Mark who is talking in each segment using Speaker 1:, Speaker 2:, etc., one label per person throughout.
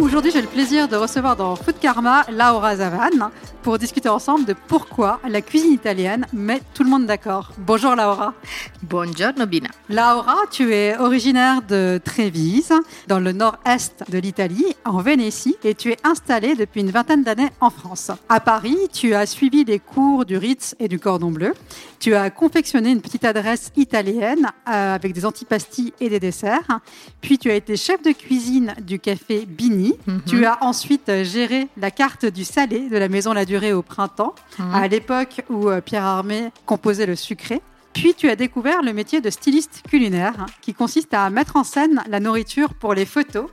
Speaker 1: Aujourd'hui, j'ai le plaisir de recevoir dans Food Karma Laura Zavan pour discuter ensemble de pourquoi la cuisine italienne met tout le monde d'accord. Bonjour Laura.
Speaker 2: Buongiorno Bina.
Speaker 1: Laura, tu es originaire de Trévise, dans le nord-est de l'Italie, en Vénétie, et tu es installée depuis une vingtaine d'années en France. À Paris, tu as suivi les cours du Ritz et du Cordon Bleu. Tu as confectionné une petite adresse italienne euh, avec des antipastilles et des desserts. Puis tu as été chef de cuisine du café Bini. Tu as ensuite géré la carte du salé de la maison La Durée au printemps, à l'époque où euh, Pierre Armé composait le sucré. Puis tu as découvert le métier de styliste culinaire, hein, qui consiste à mettre en scène la nourriture pour les photos.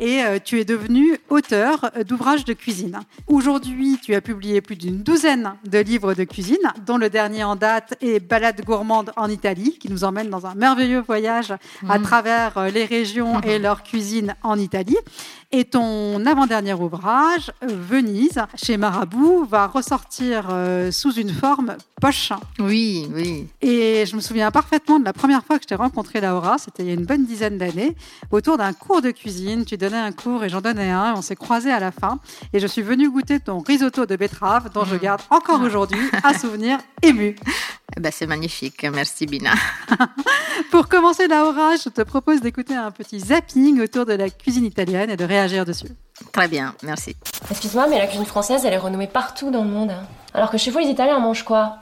Speaker 1: Et euh, tu es devenu auteur euh, d'ouvrages de cuisine. Aujourd'hui, tu as publié plus d'une douzaine de livres de cuisine, dont le dernier en date est Balade gourmande en Italie, qui nous emmène dans un merveilleux voyage à travers euh, les régions et leur cuisine en Italie. Et ton avant-dernier ouvrage, Venise, chez Marabout, va ressortir euh, sous une forme poche.
Speaker 2: Oui, oui.
Speaker 1: Et je me souviens parfaitement de la première fois que je t'ai rencontré, Laura, c'était il y a une bonne dizaine d'années, autour d'un cours de cuisine. Tu donnais un cours et j'en donnais un, et on s'est croisés à la fin. Et je suis venue goûter ton risotto de betterave, dont je garde encore aujourd'hui un souvenir ému.
Speaker 2: Eh ben, c'est magnifique. Merci Bina.
Speaker 1: Pour commencer, Laura, je te propose d'écouter un petit zapping autour de la cuisine italienne et de réagir dessus.
Speaker 2: Très bien, merci.
Speaker 3: Excuse-moi, mais la cuisine française, elle est renommée partout dans le monde. Alors que chez vous, les Italiens mangent quoi?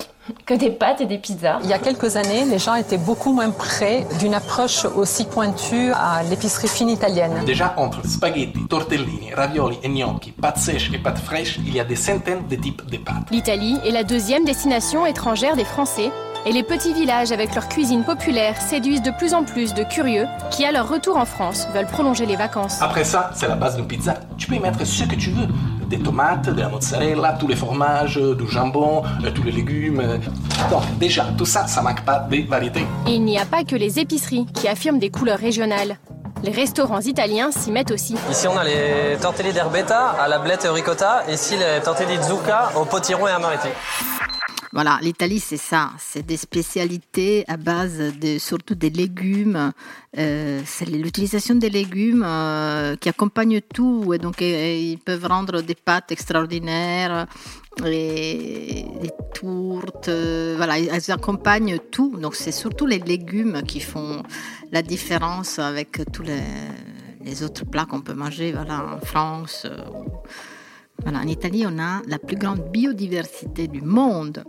Speaker 3: Que des pâtes et des pizzas.
Speaker 4: Il y a quelques années, les gens étaient beaucoup moins près d'une approche aussi pointue à l'épicerie fine italienne.
Speaker 5: Déjà, entre spaghetti, tortellini, ravioli et gnocchi, pâtes sèches et pâtes fraîches, il y a des centaines de types de pâtes.
Speaker 6: L'Italie est la deuxième destination étrangère des Français et les petits villages avec leur cuisine populaire séduisent de plus en plus de curieux qui, à leur retour en France, veulent prolonger les vacances.
Speaker 5: Après ça, c'est la base d'une pizza. Tu peux y mettre ce que tu veux. Des tomates, de la mozzarella, tous les fromages, du jambon, euh, tous les légumes. euh. Donc, déjà, tout ça, ça manque pas de variété.
Speaker 6: Et il n'y a pas que les épiceries qui affirment des couleurs régionales. Les restaurants italiens s'y mettent aussi.
Speaker 7: Ici, on a les tortelli d'herbetta à la blette et au ricotta. Ici, les tortelli de zucca au potiron et à mariti.
Speaker 2: Voilà, l'Italie, c'est ça. C'est des spécialités à base de surtout des légumes. Euh, c'est l'utilisation des légumes euh, qui accompagnent tout. Et donc, ils peuvent rendre des pâtes extraordinaires, des tourtes. euh, voilà, elles accompagnent tout. Donc, c'est surtout les légumes qui font la différence avec tous les, les autres plats qu'on peut manger voilà, en France. voilà, en Italie, on a la plus grande biodiversité du monde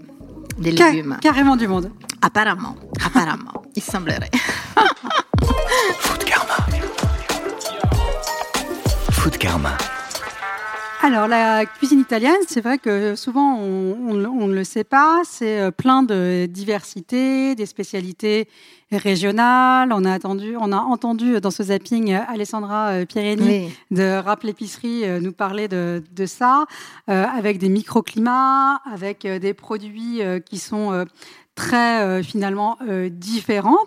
Speaker 2: des légumes.
Speaker 1: carrément du monde.
Speaker 2: Apparemment, apparemment, il semblerait.
Speaker 8: Food Karma. Food Karma.
Speaker 1: Alors, la cuisine italienne, c'est vrai que souvent on, on- on ne le sait pas, c'est euh, plein de diversité, des spécialités régionales. On a, attendu, on a entendu dans ce zapping euh, Alessandra euh, Pierini
Speaker 2: Oui.
Speaker 1: de Rap l'épicerie nous parler de, de ça, euh, avec des microclimats, avec des produits qui sont très euh, finalement euh, différents.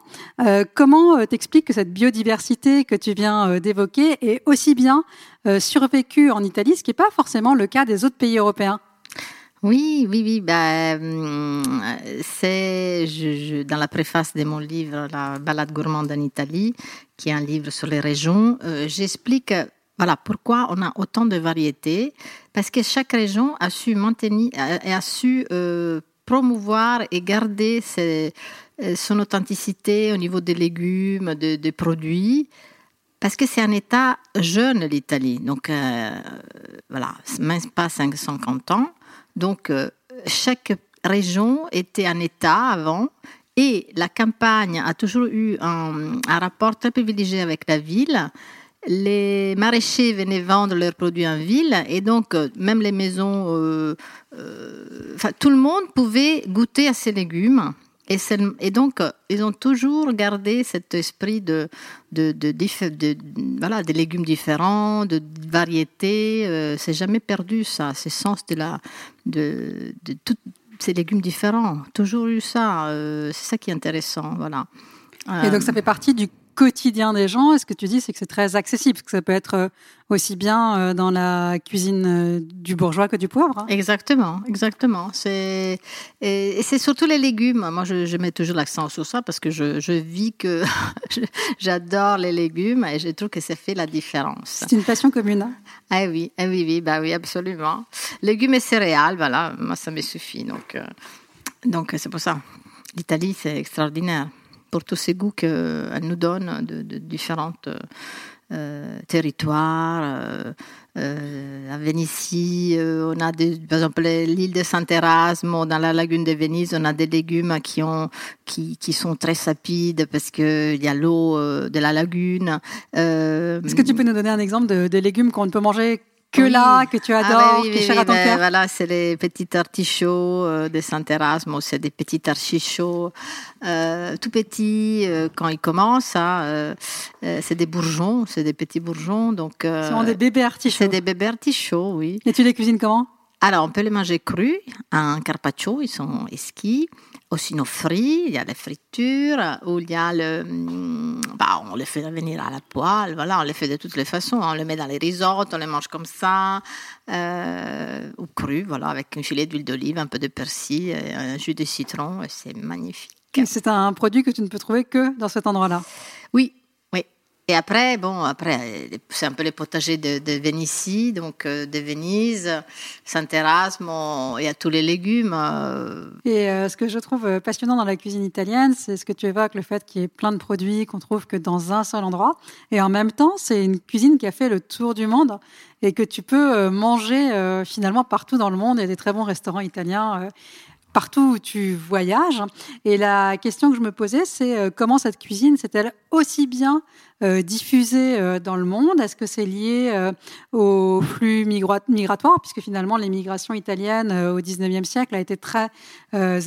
Speaker 1: Euh, comment t'expliques que cette biodiversité que tu viens d'évoquer est aussi bien survécue en Italie, ce qui n'est pas forcément le cas des autres pays européens?
Speaker 2: Oui, oui, oui. Bah, c'est je- dans la préface de mon livre La balade gourmande en Italie, qui est un livre sur les régions. J'explique voilà pourquoi on a autant de variétés, parce que chaque région a su maintenir a, a su promouvoir et garder euh, son authenticité au niveau des légumes, de- des produits. Parce que c'est un État jeune, l'Italie. Donc, euh, voilà, même pas 550 ans. Donc, euh, chaque région était un État avant. Et la campagne a toujours eu un rapport très privilégié avec la ville. Les maraîchers venaient vendre leurs produits en ville. Et donc, euh, même les maisons, euh, euh, tout le monde pouvait goûter à ces légumes. Et, donc, ils ont toujours gardé cet esprit de, de, de, diff- de- voilà, des légumes différents, de variété. Euh, c'est jamais perdu, ça, ce sens de, la, de, tous ces légumes différents. Toujours eu ça. euh, c'est ça qui est intéressant. Voilà.
Speaker 1: Et donc ça fait partie du quotidien des gens. Et ce que tu dis, c'est que c'est très accessible, que ça peut être euh, aussi bien euh, dans la cuisine euh, du bourgeois que du pauvre. hein.
Speaker 2: Exactement, exactement. C'est et, c'est surtout les légumes. Moi, je, je mets toujours l'accent sur ça parce que je, je vis que j'adore les légumes et je trouve que ça fait la différence.
Speaker 1: C'est une passion commune. hein.
Speaker 2: Ah oui, ah oui, oui, bah oui, absolument. Légumes et céréales, voilà, moi ça me suffit. Donc, euh, donc c'est pour ça. L'Italie, c'est extraordinaire pour tous ces goûts qu'elle nous donne de, de différents euh, territoires. Euh, euh, à Vénitie, euh, on a des, par exemple l'île de Saint-Erasme, dans la lagune de Venise, on a des légumes qui, ont, qui, qui sont très sapides parce qu'il y a l'eau euh, de la lagune. Euh,
Speaker 1: Est-ce que tu peux nous donner un exemple de, des légumes qu'on ne peut manger que
Speaker 2: Oui.
Speaker 1: là, que tu
Speaker 2: Ah
Speaker 1: adores,
Speaker 2: oui,
Speaker 1: qui est cher à ton
Speaker 2: ben,
Speaker 1: cœur
Speaker 2: Voilà, c'est les petits artichauts euh, de Saint-Erasme, c'est des petits artichauts euh, tout petits euh, quand ils commencent. hein, euh, c'est des bourgeons, c'est des petits bourgeons. Donc,
Speaker 1: Ce sont des bébés artichauts.
Speaker 2: c'est des bébés artichauts, oui.
Speaker 1: Et tu les cuisines comment?
Speaker 2: Alors, on peut les manger crus, en carpaccio, ils sont esquis, ou sinon frits, il y a la friture, ou il y a le... hum, Bah, on les fait venir à la poêle, voilà, on les fait de toutes les façons, on les met dans les risottos, on les mange comme ça, euh, ou crus, voilà, avec un filet d'huile d'olive, un peu de persil, et un jus de citron, c'est magnifique.
Speaker 1: C'est un produit que tu ne peux trouver que dans cet endroit-là?
Speaker 2: Oui. Et après, bon, après, c'est un peu les potagers de, de donc euh, de Venise, Saint-Erasme, il y a tous les légumes. euh,
Speaker 1: Et euh, ce que je trouve passionnant dans la cuisine italienne, c'est ce que tu évoques, le fait qu'il y ait plein de produits qu'on trouve que dans un seul endroit. Et en même temps, c'est une cuisine qui a fait le tour du monde et que tu peux manger finalement partout dans le monde. Il y a des très bons restaurants italiens. Partout où tu voyages. Et la question que je me posais, c'est euh, comment cette cuisine s'est-elle aussi bien euh, diffusée euh, dans le monde? Est-ce que c'est lié euh, au flux migra- migratoire, puisque finalement italiennes euh, au 19e siècle a été très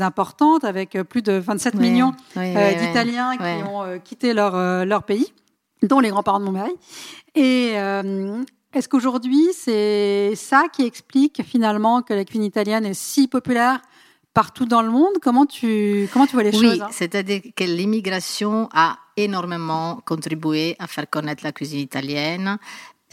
Speaker 1: importante, avec plus de 27
Speaker 2: Ouais,
Speaker 1: millions
Speaker 2: ouais, ouais, ouais.
Speaker 1: d'Italiens qui ont quitté leur, leur pays, dont les grands-parents de mon mari. Et est-ce qu'aujourd'hui, c'est ça qui explique finalement que la cuisine italienne est si populaire partout dans le monde Comment tu, comment tu vois les
Speaker 2: Oui,
Speaker 1: choses hein?
Speaker 2: c'est-à-dire que l'immigration a énormément contribué à faire connaître la cuisine italienne,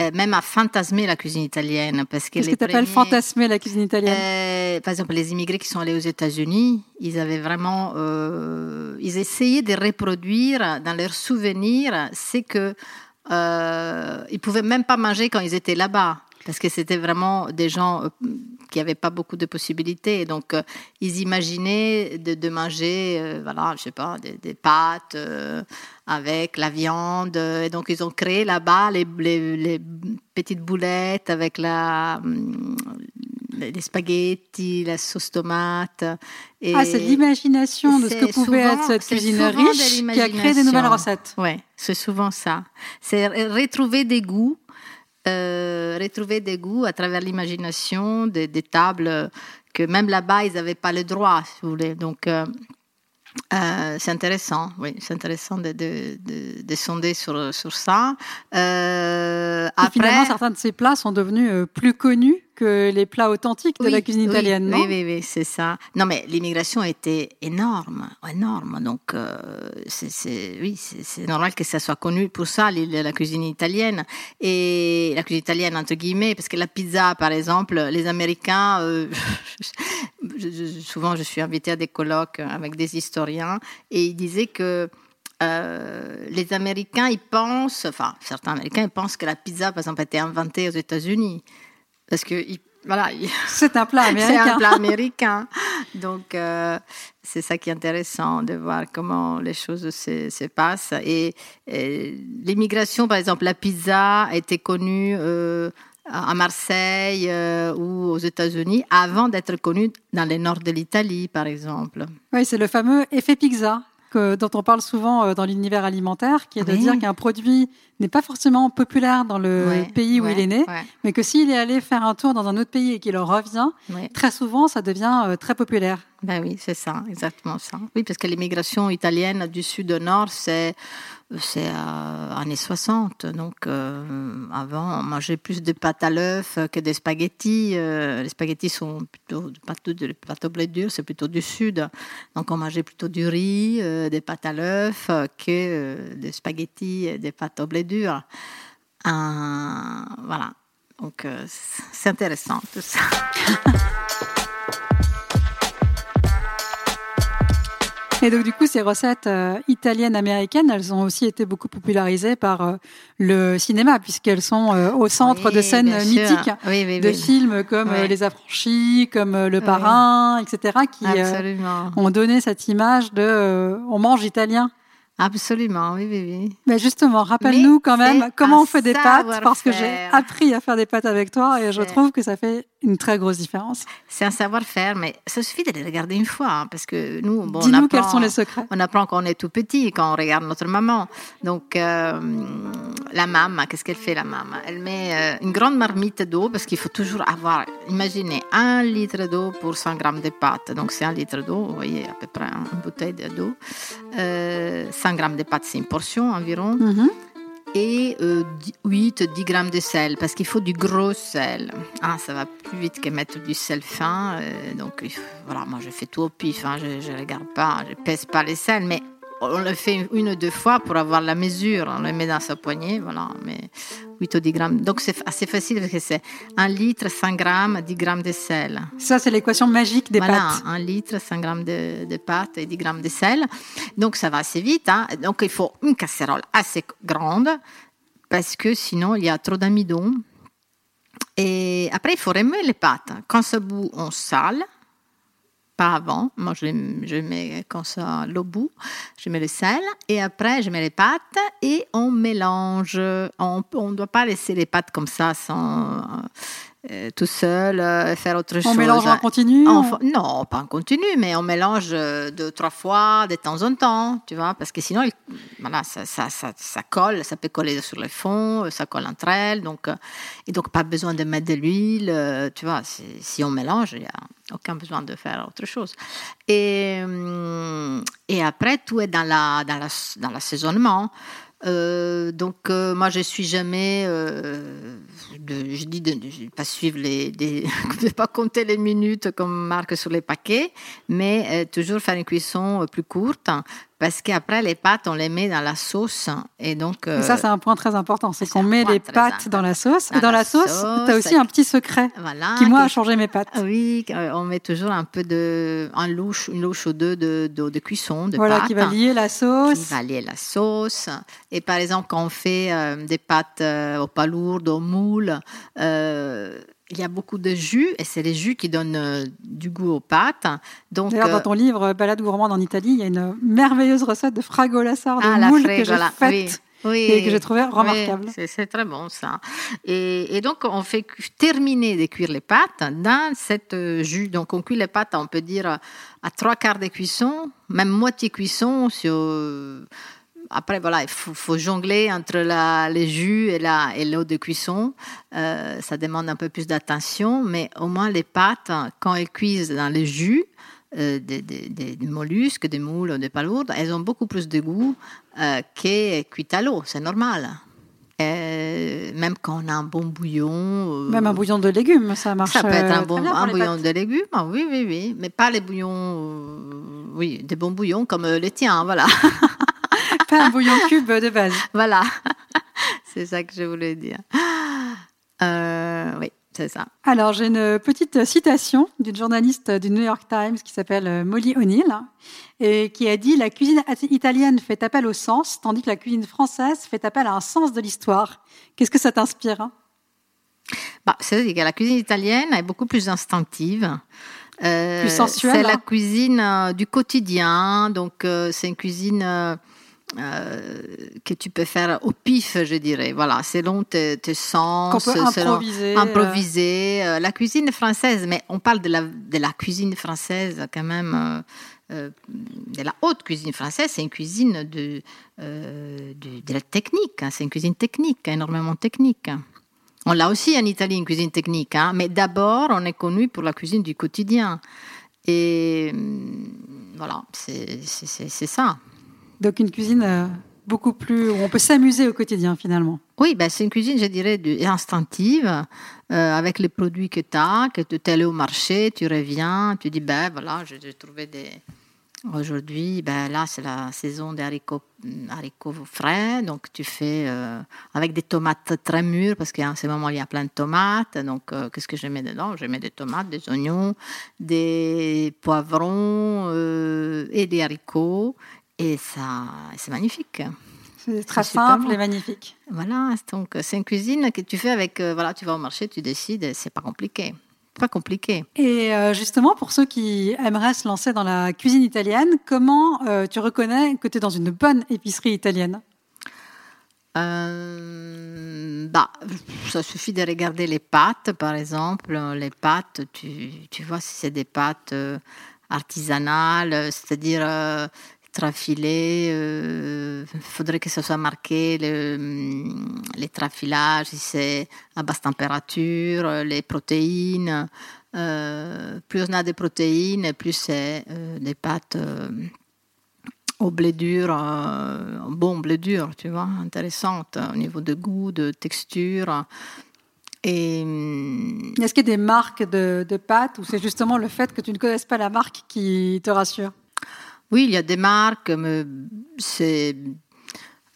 Speaker 2: euh, même à fantasmer la cuisine italienne. Parce que
Speaker 1: Qu'est-ce que tu appelles fantasmer la cuisine italienne?
Speaker 2: Euh, par exemple, les immigrés qui sont allés aux États-Unis, ils avaient vraiment, euh, ils essayaient de reproduire dans leurs souvenirs ce que euh, ils pouvaient même pas manger quand ils étaient là-bas, parce que c'était vraiment des gens euh, qui n'avaient pas beaucoup de possibilités. Donc, euh, ils imaginaient de, de manger, euh, voilà, je sais pas, des, des pâtes euh, avec la viande. Et donc, ils ont créé là-bas les, les- les petites boulettes avec la, hum, les spaghettis, la sauce tomate. Et
Speaker 1: Ah, c'est l'imagination de ce que pouvait
Speaker 2: souvent-
Speaker 1: être cette cuisine riche qui a créé des nouvelles recettes.
Speaker 2: Ouais, c'est souvent ça. C'est re- retrouver des goûts, euh, retrouver des goûts à travers l'imagination, des, des tables que même là-bas ils n'avaient pas le droit, si vous voulez. Donc euh, euh, c'est intéressant, oui, c'est intéressant de, de, de, de sonder sur, sur ça. Euh,
Speaker 1: Et
Speaker 2: après,
Speaker 1: finalement, certains de ces plats sont devenus plus connus que les plats authentiques de
Speaker 2: Oui,
Speaker 1: la cuisine
Speaker 2: oui,
Speaker 1: italienne, non
Speaker 2: Oui, oui, oui, c'est ça. Non, mais l'immigration était énorme, énorme. Donc, euh, c'est, oui, c'est, normal que ça soit connu pour ça, la cuisine italienne. Et la cuisine italienne, entre guillemets, parce que la pizza, par exemple, les Américains, euh, je- je- souvent je suis invitée à des colloques avec des historiens, et ils disaient que euh, les Américains, ils pensent, enfin, certains Américains, ils pensent que la pizza, par exemple, a été inventée aux États-Unis. Parce que, voilà,
Speaker 1: C'est un plat
Speaker 2: c'est
Speaker 1: américain.
Speaker 2: un plat américain. Donc, euh, c'est ça qui est intéressant de voir comment les choses se, se passent. Et, et l'immigration, par exemple, la pizza a été connue euh, à Marseille euh, ou aux États-Unis avant d'être connue dans le nord de l'Italie, par exemple.
Speaker 1: Oui, c'est le fameux effet pizza que, dont on parle souvent euh, dans l'univers alimentaire, qui est de
Speaker 2: Oui.
Speaker 1: dire qu'un produit n'est pas forcément populaire dans le
Speaker 2: Ouais,
Speaker 1: pays où
Speaker 2: ouais,
Speaker 1: il est né,
Speaker 2: ouais,
Speaker 1: mais que s'il est allé faire un tour dans un autre pays et qu'il en revient, très souvent, ça devient euh, très populaire.
Speaker 2: Ben oui, c'est ça, exactement ça. Oui, parce que l'immigration italienne du sud au nord, c'est c'est euh, années 60. Donc, euh, avant, on mangeait plus de pâtes à l'œuf que des spaghettis. Euh, les spaghettis sont plutôt pâtes de pâtes au blé dur, c'est plutôt du sud. Donc, on mangeait plutôt du riz, des pâtes à l'œuf que des spaghettis et des pâtes au blé dur. voilà. Donc, c'est intéressant tout ça.
Speaker 1: Et donc, du coup, ces recettes euh, italiennes, américaines, elles ont aussi été beaucoup popularisées par euh, le cinéma, puisqu'elles sont euh, au centre de scènes mythiques de films comme Les Affranchis, comme Le Parrain, etc., qui ont donné cette image de on mange italien.
Speaker 2: Absolument, oui, oui, oui.
Speaker 1: Mais justement, rappelle-nous quand même comment on fait des pâtes, parce que j'ai appris à faire des pâtes avec toi et je trouve que ça fait une très grosse différence.
Speaker 2: C'est un savoir-faire, mais ça suffit de les regarder une fois, hein, parce que nous,
Speaker 1: bon, Dis-nous quels sont les secrets.
Speaker 2: On apprend quand on est tout petit, quand on regarde notre maman. Donc, euh, la maman, qu'est-ce qu'elle fait, la maman Elle met euh, une grande marmite d'eau, parce qu'il faut toujours avoir, imaginez, un litre d'eau pour 100 grammes de pâtes. Donc, c'est un litre d'eau, vous voyez, à peu près une bouteille d'eau. Euh, 100 grammes de pâtes, c'est une portion environ. Mm-hmm et 8, euh, 10 grammes de sel, parce qu'il faut du gros sel. Ah, ça va plus vite que mettre du sel fin. Euh, donc, voilà, moi, je fais tout au pif. Hein, je ne regarde pas, je pèse pas les sels, mais on le fait une ou deux fois pour avoir la mesure. On le met dans sa poignée, voilà. Mais 8 ou 10 grammes. Donc c'est assez facile parce que c'est 1 litre, 100 grammes, 10 grammes de sel.
Speaker 1: Ça, c'est l'équation magique des pâtes.
Speaker 2: 1 litre, 100 grammes de, de, pâtes et 10 grammes de sel. Donc ça va assez vite. Hein. Donc il faut une casserole assez grande parce que sinon il y a trop d'amidon. Et après, il faut remuer les pâtes. Quand ça bout, on sale pas avant. Moi, je, je mets comme ça l'eau bout, je mets le sel et après, je mets les pâtes et on mélange. On ne doit pas laisser les pâtes comme ça sans euh, tout seul, euh, faire autre chose.
Speaker 1: On mélange en continu
Speaker 2: Non, pas en continu, mais on mélange euh, deux, trois fois de temps en temps, tu vois, parce que sinon, voilà, ça, ça, ça, colle, ça peut coller sur le fond, ça colle entre elles, donc, et donc pas besoin de mettre de l'huile, tu vois, si on mélange, il n'y a aucun besoin de faire autre chose. Et, et après, tout est dans la, dans la, dans l'assaisonnement. Euh, donc euh, moi je suis jamais, euh, je dis de ne pas suivre les, pas compter les minutes comme marque sur les paquets, mais toujours faire une cuisson plus courte parce qu'après, les pâtes, on les met dans la sauce. Et donc.
Speaker 1: ça, euh, c'est un point très important. C'est qu'on met les pâtes dans la sauce. et dans la sauce, tu as aussi un petit secret qui, moi, a changé mes pâtes.
Speaker 2: Oui, euh, on met toujours un peu de. Un louche, une louche ou deux de, de, cuisson. De
Speaker 1: voilà, qui va lier la sauce.
Speaker 2: Qui va lier la sauce. Et par exemple, quand on fait euh, des pâtes au palourdes, au moule, il y a beaucoup de jus et c'est les jus qui donnent euh, du goût aux pâtes.
Speaker 1: Donc, D'ailleurs, dans ton livre Balade gourmande en Italie, il y a une merveilleuse recette de fragola de ah, moule que j'ai faite. et que j'ai trouvé remarquable.
Speaker 2: c'est, très bon ça. Et, donc on fait terminer de cuire les pâtes dans cette euh, jus. Donc on cuit les pâtes, on peut dire à trois quarts de cuisson, même moitié cuisson sur après, voilà, il faut, jongler entre la, les jus et, la, et l'eau de cuisson. Euh, ça demande un peu plus d'attention, mais au moins les pâtes, quand elles cuisent dans les jus, euh, des, des, des, mollusques, des moules, des palourdes, elles ont beaucoup plus de goût euh, que cuites à l'eau, c'est normal. même quand on a un bon bouillon.
Speaker 1: même un bouillon de légumes, ça marche.
Speaker 2: Ça peut être un, bon, un bouillon de légumes, ah oui, oui, oui. Mais pas les bouillons, oui, des bons bouillons comme les tiens, voilà.
Speaker 1: Pas un bouillon cube de base.
Speaker 2: Voilà, c'est ça que je voulais dire. Euh, oui, c'est ça.
Speaker 1: Alors, j'ai une petite citation d'une journaliste du New York Times qui s'appelle euh, Molly O'Neill et qui a dit La cuisine italienne fait appel au sens, tandis que la cuisine française fait appel à un sens de l'histoire. Qu'est-ce que ça t'inspire hein?
Speaker 2: Bah, C'est-à-dire que la cuisine italienne est beaucoup plus instinctive.
Speaker 1: Euh, plus sensuelle.
Speaker 2: C'est la hein. cuisine du quotidien, donc c'est une cuisine euh, que tu peux faire au pif, je dirais. Voilà, selon tes, tes sens,
Speaker 1: peut improviser.
Speaker 2: improviser. Euh. la cuisine française, mais on parle de la, de la cuisine française quand même. Euh, de la haute cuisine française, c'est une cuisine de, de, la technique, hein. c'est une cuisine technique, énormément technique. On l'a aussi en Italie, une cuisine technique, hein, mais d'abord, on est connu pour la cuisine du quotidien. Et hum, voilà, c'est ça.
Speaker 1: Donc une cuisine euh, beaucoup plus où on peut s'amuser au quotidien finalement.
Speaker 2: Oui, ben, c'est une cuisine, je dirais, instinctive, euh, avec les produits que tu as, que tu es allé au marché, tu reviens, tu dis, ben voilà, j'ai trouvé des... Aujourd'hui, ben là, c'est la saison des haricots, haricots frais, donc tu fais euh, avec des tomates très mûres, parce qu'en ce moment, il y a plein de tomates. Donc, qu'est-ce que je mets dedans? Je mets des tomates, des oignons, des poivrons et des haricots. Et ça, c'est magnifique.
Speaker 1: C'est très simple et magnifique.
Speaker 2: Voilà, donc c'est une cuisine que tu fais avec, euh, voilà, tu vas au marché, tu décides, c'est pas compliqué. Pas compliqué.
Speaker 1: Et euh, justement, pour ceux qui aimeraient se lancer dans la cuisine italienne, comment euh, tu reconnais que tu es dans une bonne épicerie italienne?
Speaker 2: Bah, ça suffit de regarder les pâtes, par exemple. Les pâtes, tu, tu vois si c'est des pâtes artisanales, c'est-à-dire euh, trafilées. Il faudrait que ce soit marqué le, les trafilages, si c'est à basse température, les protéines. Euh, plus on a des protéines, plus c'est euh, des pâtes euh, au blé dur, euh, bon blé dur, tu vois, intéressante au niveau de goût, de texture. Hum,
Speaker 1: Est-ce qu'il y a des marques de, de pâtes ou c'est justement le fait que tu ne connaisses pas la marque qui te rassure?
Speaker 2: Oui, il y a des marques, mais c'est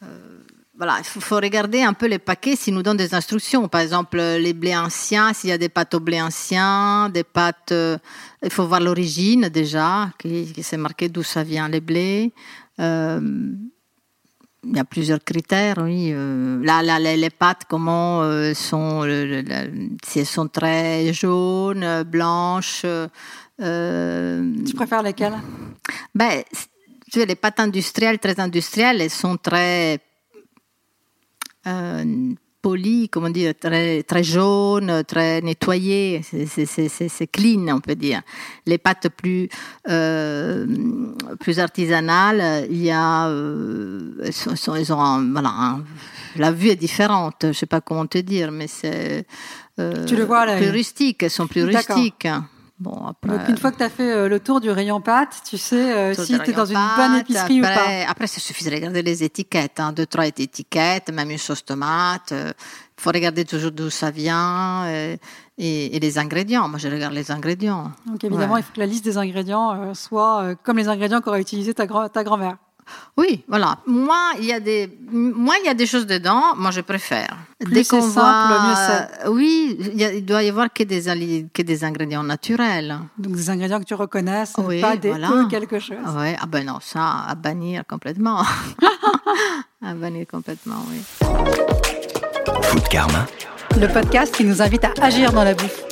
Speaker 2: euh, voilà, il faut, regarder un peu les paquets s'ils nous donnent des instructions. Par exemple, les blés anciens, s'il y a des pâtes au blé ancien, des pâtes, euh, il faut voir l'origine déjà, qui, qui c'est marqué d'où ça vient les blés. Euh, il y a plusieurs critères, oui. Euh, là, là, les, pâtes, comment euh, sont, si elles sont très jaunes, blanches. euh,
Speaker 1: Tu préfères lesquelles?
Speaker 2: ben, tu vois, les pâtes industrielles, très industrielles, elles sont très polies, comment dire, très, très jaunes, très nettoyées. C'est- clean, on peut dire. Les pâtes plus, euh, plus artisanales, il y a, euh, elles, sont, elles sont- elles ont un- voilà, un- la vue est différente. Je sais pas comment te dire, mais c'est euh, plus rustique. Elles sont plus rustiques. Bon, après.
Speaker 1: Donc une fois que tu as fait euh, le tour du rayon pâtes, tu sais euh, si tu es dans une bonne épicerie
Speaker 2: après,
Speaker 1: ou pas.
Speaker 2: Après, ça suffit de regarder les étiquettes, hein, deux, trois étiquettes, même une sauce tomate. Il faut regarder toujours d'où ça vient euh, et, et les ingrédients. Moi, je regarde les ingrédients.
Speaker 1: Donc évidemment,
Speaker 2: Ouais.
Speaker 1: il faut que la liste des ingrédients euh, soit euh, comme les ingrédients qu'aurait utilisé ta, grand- ta grand-mère.
Speaker 2: Oui, voilà. Moi, il y a des, moi, il y a des choses dedans. Moi, je préfère.
Speaker 1: Plus c'est simple, mieux c'est.
Speaker 2: euh, Oui, il, a- il doit y avoir que des, ali- que des ingrédients naturels.
Speaker 1: Donc des ingrédients que tu reconnais, c'est
Speaker 2: Oui,
Speaker 1: pas des
Speaker 2: voilà.
Speaker 1: quelque chose.
Speaker 2: Ouais, ah ben non, ça, à bannir complètement. à bannir complètement, oui.
Speaker 8: Food Karma.
Speaker 1: Le podcast qui nous invite à agir dans la bouffe.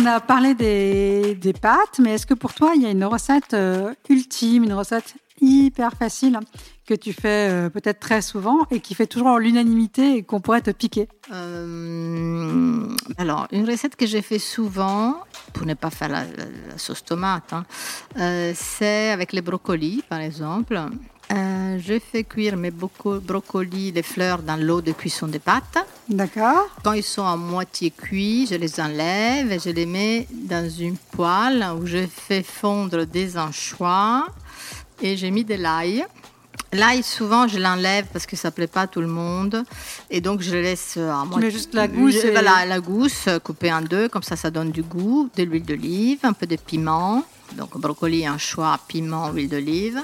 Speaker 1: On a parlé des, pâtes, mais est-ce que pour toi, il y a une recette euh, ultime, une recette hyper facile que tu fais euh, peut-être très souvent et qui fait toujours l'unanimité et qu'on pourrait te piquer?
Speaker 2: Euh, alors, une recette que j'ai fait souvent, pour ne pas faire la, sauce tomate, hein, c'est avec les brocolis, par exemple. Euh, je fais cuire mes broco- brocolis, les fleurs, dans l'eau de cuisson des pâtes.
Speaker 1: D'accord
Speaker 2: Quand ils sont à moitié cuits, je les enlève et je les mets dans une poêle où je fais fondre des anchois et j'ai mis de l'ail. L'ail, souvent, je l'enlève parce que ça plaît pas à tout le monde. Et donc, je le laisse à moitié.
Speaker 1: mets juste la gousse et-
Speaker 2: Voilà, la gousse coupée en deux. Comme ça, ça donne du goût, de l'huile d'olive, un peu de piment. Donc, brocoli, anchois, piment, huile d'olive.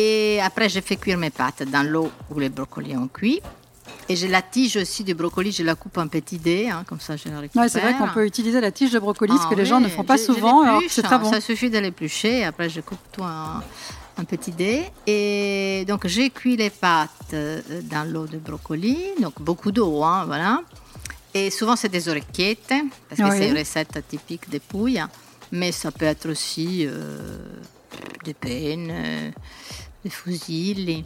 Speaker 2: Et après, je fais cuire mes pâtes dans l'eau où les brocolis ont cuit. Et j'ai la tige aussi du brocoli, je la coupe en petits dés, hein, comme ça je la récupère.
Speaker 1: Ouais, c'est vrai qu'on peut utiliser la tige de brocoli, ce
Speaker 2: Ah
Speaker 1: que les gens ne font pas
Speaker 2: je- je
Speaker 1: souvent, alors
Speaker 2: l'épluche,
Speaker 1: c'est très
Speaker 2: hein,
Speaker 1: bon.
Speaker 2: Ça suffit de l'éplucher, après je coupe tout en, en petits dés. Et donc j'ai cuit les pâtes euh, dans l'eau de brocoli, donc beaucoup d'eau, hein, voilà. Et souvent c'est des orecchiette, parce que
Speaker 1: Oui.
Speaker 2: c'est une recette typique des pouilles, mais ça peut être aussi euh, des peines, euh, des fusilli.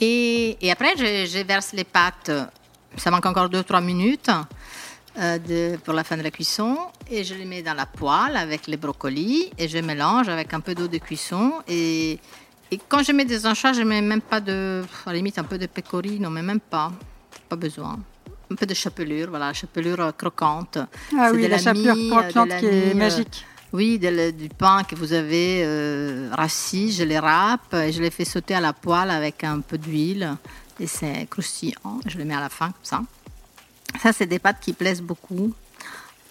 Speaker 2: Et, et après, je, je verse les pâtes. Ça manque encore 2-3 minutes euh, de- pour la fin de la cuisson. Et je les mets dans la poêle avec les brocolis. Et je mélange avec un peu d'eau de cuisson. Et, et quand je mets des anchois, je mets même pas de. À la limite, un peu de pecorino, mais même pas. Pas besoin. un peu de chapelure, voilà, chapelure croquante.
Speaker 1: Ah oui,
Speaker 2: de
Speaker 1: la chapelure
Speaker 2: mie,
Speaker 1: croquante
Speaker 2: la
Speaker 1: qui est
Speaker 2: euh,
Speaker 1: magique.
Speaker 2: Oui, de du pain que vous avez euh, rassis, je les râpe et je les fais sauter à la poêle avec un peu d'huile et c'est croustillant. Je les mets à la fin comme ça. Ça, c'est des pâtes qui plaisent beaucoup.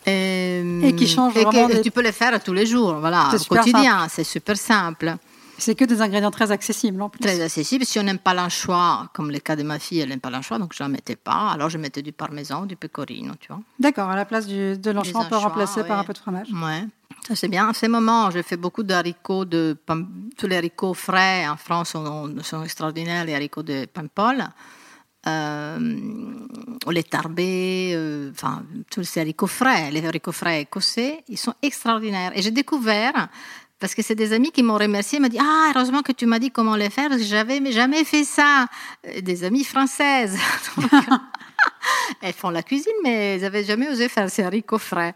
Speaker 2: Euh,
Speaker 1: Et qui changent
Speaker 2: que
Speaker 1: vraiment des-
Speaker 2: Tu peux les faire tous les jours, voilà, au quotidien. C'est super simple.
Speaker 1: C'est que des ingrédients très accessibles en plus.
Speaker 2: Très accessible. Si on n'aime pas l'anchois, comme le cas de ma fille, elle n'aime pas l'anchois, donc je ne la mettais pas. Alors je mettais du parmesan, du pecorino, tu vois.
Speaker 1: D'accord, à la place du- de l'anchois, on peut remplacer par un peu de fromage.
Speaker 2: Ouais. Ça c'est bien. En ce moment, je fais beaucoup d'haricots de tous les haricots frais en France sont, sont extraordinaires, les haricots de Paimpol. Euh, les tarbés, euh, enfin tous ces haricots frais, les haricots frais écossais, ils sont extraordinaires. Et j'ai découvert parce que c'est des amis qui m'ont remercié, m'ont dit ah heureusement que tu m'as dit comment les faire, parce que j'avais mais jamais fait ça. Des amies françaises. elles font la cuisine, mais elles n'avaient jamais osé faire ces haricots frais.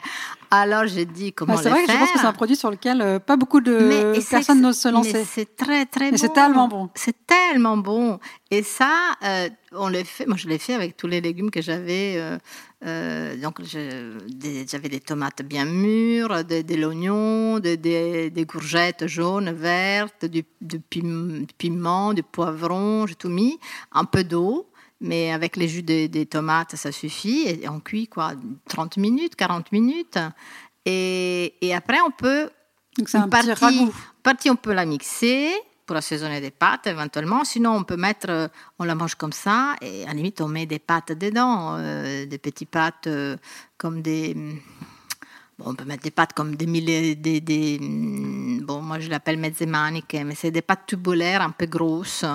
Speaker 2: Alors j'ai dit comment
Speaker 1: Ah, c'est vrai que je pense que c'est un produit sur lequel euh, pas beaucoup de
Speaker 2: Mais-
Speaker 1: personnes n'osent se
Speaker 2: mais
Speaker 1: lancer.
Speaker 2: C'est très très
Speaker 1: Et
Speaker 2: bon.
Speaker 1: c'est tellement bon.
Speaker 2: C'est tellement bon. Et ça, euh, on le fait. Moi, je l'ai fait avec tous les légumes que j'avais. euh, donc, j'avais des tomates bien mûres, de, de l'oignon, de- des- des courgettes jaunes, vertes, du piment, du poivron. J'ai tout mis. Un peu d'eau. Mais avec les jus des, des tomates, ça suffit. Et on cuit quoi 30 minutes, 40 minutes. Et, et après, on peut
Speaker 1: Donc c'est un petit
Speaker 2: partie,
Speaker 1: ragoût.
Speaker 2: partie, on peut la mixer pour assaisonner des pâtes éventuellement. Sinon, on peut mettre, euh, on la mange comme ça et à la limite, on met des pâtes dedans, euh, des petites pâtes euh, comme des. Bon, on peut mettre des pâtes comme des mille, des, des- bon, moi je l'appelle mezze maniche, mais c'est des pâtes tubulaires un peu grosses.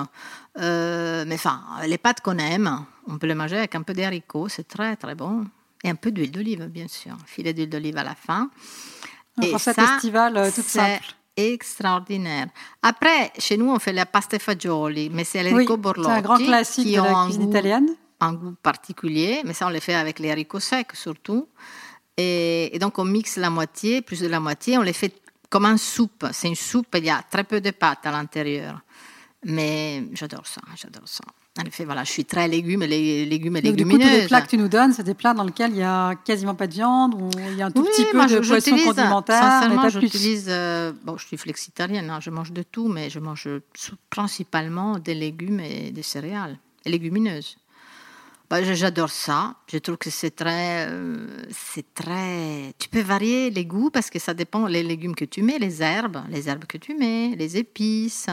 Speaker 2: Euh, mais enfin, les pâtes qu'on aime, on peut les manger avec un peu d'haricots, c'est très très bon. Et un peu d'huile d'olive, bien sûr, un filet d'huile d'olive à la fin.
Speaker 1: Un
Speaker 2: Et
Speaker 1: recette estivale euh, toute
Speaker 2: c'est
Speaker 1: simple.
Speaker 2: extraordinaire. Après, chez nous, on fait la pasta e fagioli, mais c'est les
Speaker 1: Oui,
Speaker 2: haricots
Speaker 1: c'est
Speaker 2: borlotti
Speaker 1: un grand classique
Speaker 2: qui
Speaker 1: de la
Speaker 2: un
Speaker 1: cuisine
Speaker 2: goût-
Speaker 1: italienne.
Speaker 2: un goût particulier, mais ça, on les fait avec les haricots secs surtout. Et, et donc, on mixe la moitié, plus de la moitié, on les fait comme une soupe. C'est une soupe, il y a très peu de pâtes à l'intérieur. Mais j'adore ça, j'adore ça. En effet, voilà, je suis très légumes, les légumes et
Speaker 1: Donc, du coup, tous les
Speaker 2: légumineuses.
Speaker 1: plats que tu nous donnes, c'est des plats dans lesquels il y a quasiment pas de viande, où il y a un tout
Speaker 2: Oui,
Speaker 1: petit peu de poisson condimentaire,
Speaker 2: Sincèrement, j'utilise. euh, bon, je suis flexitarienne, hein, je mange de tout, mais je mange principalement des légumes et des céréales, et légumineuses. Bah, J'adore ça. Je trouve que c'est très, euh, c'est très. Tu peux varier les goûts parce que ça dépend les légumes que tu mets, les herbes, les herbes que tu mets, les épices.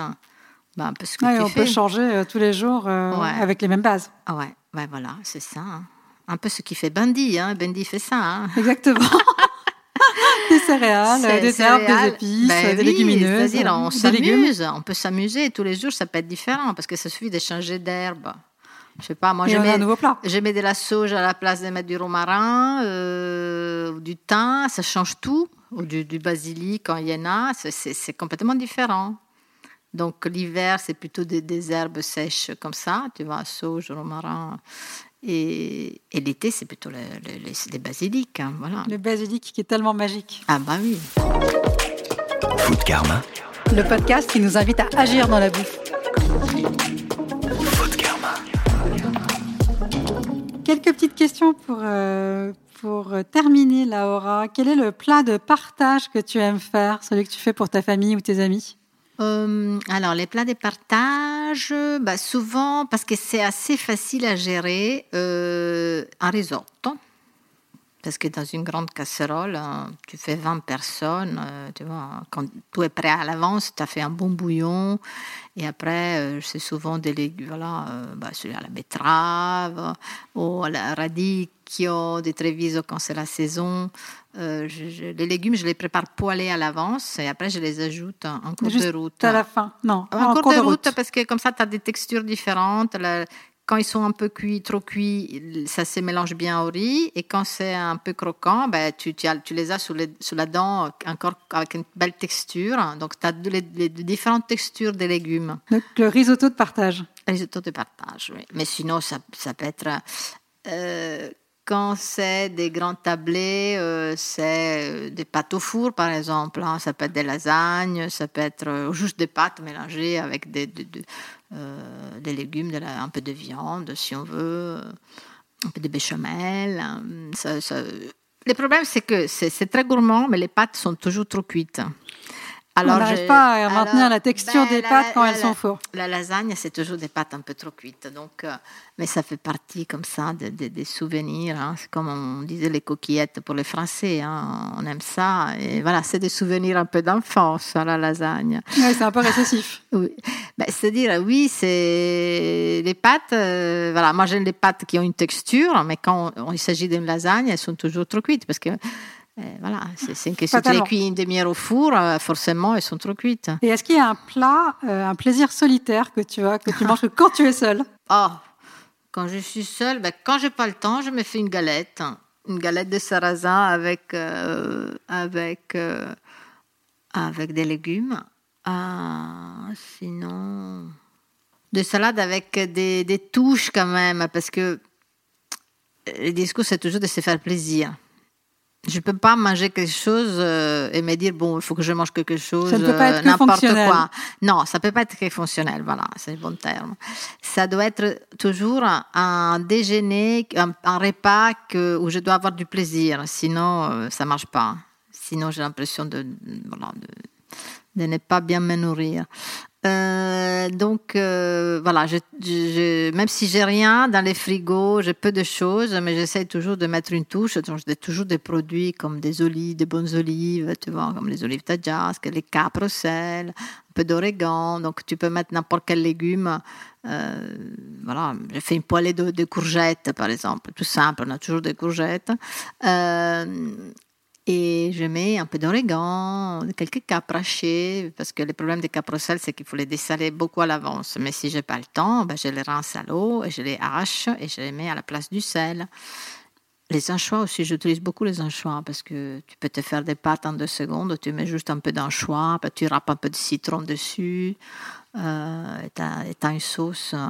Speaker 2: Bah, un peu ce que
Speaker 1: Ouais,
Speaker 2: tu
Speaker 1: on
Speaker 2: fais.
Speaker 1: peut changer euh, tous les jours euh,
Speaker 2: Ouais.
Speaker 1: avec les mêmes bases.
Speaker 2: Ah ouais, ouais, voilà, c'est ça. hein. Un peu ce qui fait Bundy, hein. Bundy fait ça. hein.
Speaker 1: Exactement. des céréales, des herbes, des épices,
Speaker 2: Ben
Speaker 1: des
Speaker 2: oui,
Speaker 1: légumineuses,
Speaker 2: C'est-à-dire, on s'amuse, on peut s'amuser tous les jours, ça peut être différent parce que ça suffit de changer d'herbe. Je sais pas, moi je mets,
Speaker 1: un nouveau plat.
Speaker 2: je mets de la sauge à la place de mettre du romarin, euh, du thym, ça change tout, ou du, du basilic quand il y en a, c'est complètement différent. Donc l'hiver, c'est plutôt des, des herbes sèches comme ça, tu vois, sauge, romarin. Et, et l'été, c'est plutôt le- le- les, des basilics, hein, voilà.
Speaker 1: Le basilic qui est tellement magique.
Speaker 2: Ah bah oui.
Speaker 8: Food Karma.
Speaker 1: Le podcast qui nous invite à agir dans la bouffe.
Speaker 8: Food Karma.
Speaker 1: Quelques petites questions pour, euh, pour terminer, Laura. Quel est le plat de partage que tu aimes faire, celui que tu fais pour ta famille ou tes amis?
Speaker 2: Euh, alors, les plats de partage, bah, souvent, parce que c'est assez facile à gérer, euh, un risotto. Parce que dans une grande casserole, hein, tu fais 20 personnes, euh, tu vois, quand tout est prêt à l'avance, tu as fait un bon bouillon. Et après, euh, c'est souvent des légumes, voilà, euh, bah, celui à la betterave, ou à la radicchio, des treviso quand c'est la saison. Euh, je- je- les légumes, je les prépare poêlés à l'avance et après, je les ajoute en, en cours
Speaker 1: Juste
Speaker 2: de route.
Speaker 1: à la fin Non,
Speaker 2: En,
Speaker 1: en
Speaker 2: cours, de, route, parce que comme ça, tu as des textures différentes. La- quand ils sont un peu cuits, trop cuits, ça se mélange bien au riz. Et quand c'est un peu croquant, ben, tu, tu, as- tu les as sous, les- sous la dent encore avec une belle texture. Donc, tu as les, les différentes textures des légumes.
Speaker 1: Donc, le risotto de partage.
Speaker 2: Risotto de partage, oui. Mais sinon, ça, ça peut être. euh, quand c'est des grands tablés, euh, c'est euh, des pâtes au four, par exemple. hein. Ça peut être des lasagnes, ça peut être euh, juste des pâtes mélangées avec des, légumes, un peu de viande, si on veut. un peu de béchamel. ça- Le problème, c'est que c'est très gourmand, mais les pâtes sont toujours trop cuites.
Speaker 1: On n'arrive pas à maintenir la texture
Speaker 2: ben,
Speaker 1: des
Speaker 2: la-
Speaker 1: pâtes quand
Speaker 2: la-
Speaker 1: elles sont four.
Speaker 2: La lasagne, c'est toujours des pâtes un peu trop cuites. Donc, euh, mais ça fait partie comme ça de- de- des souvenirs. hein. C'est comme on disait les coquillettes pour les Français. hein. On aime ça. Et voilà, c'est des souvenirs un peu d'enfance, hein, la lasagne.
Speaker 1: Ouais, c'est un peu récessif.
Speaker 2: Oui. Ben, C'est-à-dire, oui, c'est les pâtes. euh, voilà, moi j'aime les pâtes qui ont une texture, mais quand on- il s'agit d'une lasagne, elles sont toujours trop cuites parce que euh, voilà, c'est une question de les cuire une demi-heure au four, euh, forcément, elles sont trop cuites.
Speaker 1: Et est-ce qu'il y a un plat, euh, un plaisir solitaire que tu as, que tu manges que quand tu es seule?
Speaker 2: Oh, quand je suis seule, ben, quand j'ai pas le temps, je me fais une galette, une galette de sarrasin avec euh, avec avec des légumes. Ah, sinon, de salade avec des, des touches quand même, parce que le discours c'est toujours de se faire plaisir. Je peux pas manger quelque chose euh, et me dire bon, il faut que je mange quelque chose,
Speaker 1: Ça ne peut pas
Speaker 2: euh,
Speaker 1: être
Speaker 2: n'importe quoi. Non, ça peut pas être que fonctionnel, voilà, c'est le bon terme. Ça doit être toujours un, un déjeuner, un, un repas que, où je dois avoir du plaisir, sinon euh, ça marche pas. Sinon j'ai l'impression de, voilà, de, de ne pas bien me nourrir. Euh, donc euh, voilà, même si j'ai rien dans les frigos, j'ai peu de choses, mais j'essaie toujours de mettre une touche. Donc j'ai toujours des produits comme des olives, des bonnes olives, tu vois, comme les olives tadjasque, les sel, un peu d'origan. Donc tu peux mettre n'importe quel légume. Euh, voilà, j'ai fait une poêlée de courgettes par exemple, tout simple. On a toujours des courgettes. Et je mets un peu d'origan, quelques capres hachés, parce que le problème des capres c'est qu'il faut les dessaler beaucoup à l'avance. Mais si j'ai pas le temps, ben je les rince à l'eau et je les hache et je les mets à la place du sel. Les anchois aussi, j'utilise beaucoup les anchois parce que tu peux te faire des pâtes en deux secondes, tu mets juste un peu d'anchois, puis tu râpes un peu de citron dessus, euh, tu as, une sauce, euh,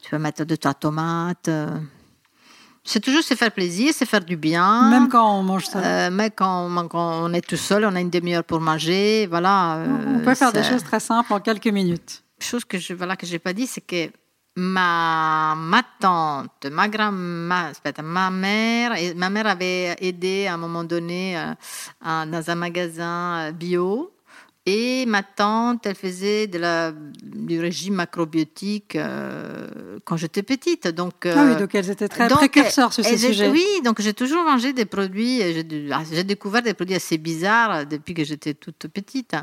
Speaker 2: tu peux mettre de ta tomate. euh. C'est toujours se faire plaisir, se faire du bien.
Speaker 1: Même quand on mange seul.
Speaker 2: Euh, mais quand, quand on est tout seul, on a une demi-heure pour manger, voilà. euh,
Speaker 1: on peut faire des choses très simples en quelques minutes.
Speaker 2: chose que je voilà que j'ai pas dit, c'est que ma ma tante, ma grand-mère, ma mère, et ma mère avait aidé à un moment donné euh, à- dans un magasin euh, bio. Et ma tante, elle faisait de la, du régime macrobiotique euh, quand j'étais petite. Donc,
Speaker 1: ah oui,
Speaker 2: euh,
Speaker 1: donc elles étaient très
Speaker 2: donc,
Speaker 1: précurseurs sur
Speaker 2: et
Speaker 1: ce
Speaker 2: j'ai-
Speaker 1: sujet.
Speaker 2: Oui, donc j'ai toujours mangé des produits. euh, J'ai ah, j'ai découvert des produits assez bizarres depuis que j'étais toute petite.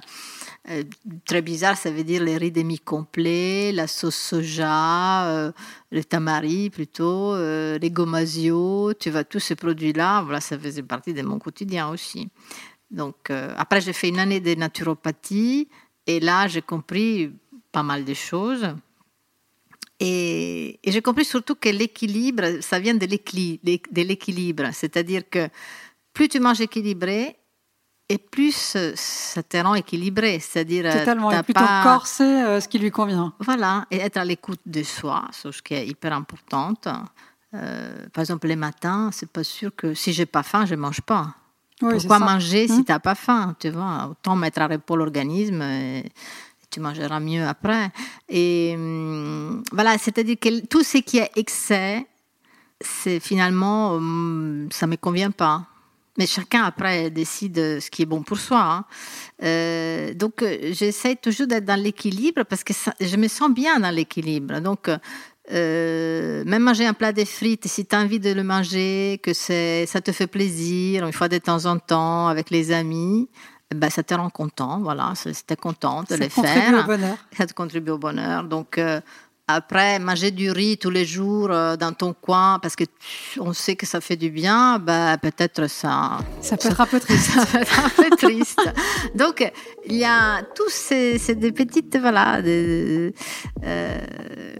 Speaker 2: Euh, très bizarre, ça veut dire les riz demi-complets, la sauce soja, euh, le tamari plutôt, euh, les gomasio, tu vois, tous ces produits-là, voilà, ça faisait partie de mon quotidien aussi. Donc, euh, après, j'ai fait une année de naturopathie et là, j'ai compris pas mal de choses. Et, et j'ai compris surtout que l'équilibre, ça vient de l'équili- de l'équilibre. C'est-à-dire que plus tu manges équilibré, et plus ça te rend équilibré. C'est-à-dire, euh,
Speaker 1: Totalement. Et plutôt
Speaker 2: pas-
Speaker 1: corser euh, ce qui lui convient.
Speaker 2: Voilà, et être à l'écoute de soi, chose qui est hyper importante. Euh, par exemple, les matins, c'est pas sûr que si j'ai pas faim, je mange pas.
Speaker 1: Oui,
Speaker 2: Pourquoi manger si
Speaker 1: Hmm.
Speaker 2: tu n'as pas faim Tu vois, autant mettre à repos l'organisme et tu mangeras mieux après. Et hum, voilà, c'est-à-dire que tout ce qui est excès, c'est finalement, hum, ça me convient pas. Mais chacun après décide ce qui est bon pour soi. hein. Euh, donc euh, j'essaie toujours d'être dans l'équilibre parce que ça- je me sens bien dans l'équilibre. Donc euh, même manger un plat de frites, si tu as envie de le manger, que c'est, ça te fait plaisir, une fois de temps en temps avec les amis, ben, ça te rend content. Voilà, c'était content de
Speaker 1: Ça
Speaker 2: le
Speaker 1: contribue
Speaker 2: faire.
Speaker 1: au bonheur.
Speaker 2: Ça te contribue au bonheur. Donc, euh, après, manger du riz tous les jours euh, dans ton coin parce que on sait que ça fait du bien, bah, peut-être ça.
Speaker 1: Ça peut être un peu triste.
Speaker 2: Ça va être un peu triste. Donc, il y a tous ces, ces des petites, voilà, des- euh,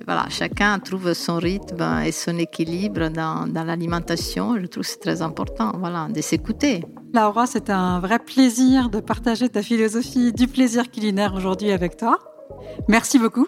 Speaker 2: voilà, chacun trouve son rythme et son équilibre dans, dans l'alimentation. Je trouve que c'est très important, voilà, de s'écouter.
Speaker 1: Laura, c'était un vrai plaisir de partager ta philosophie du plaisir culinaire aujourd'hui avec toi. Merci beaucoup.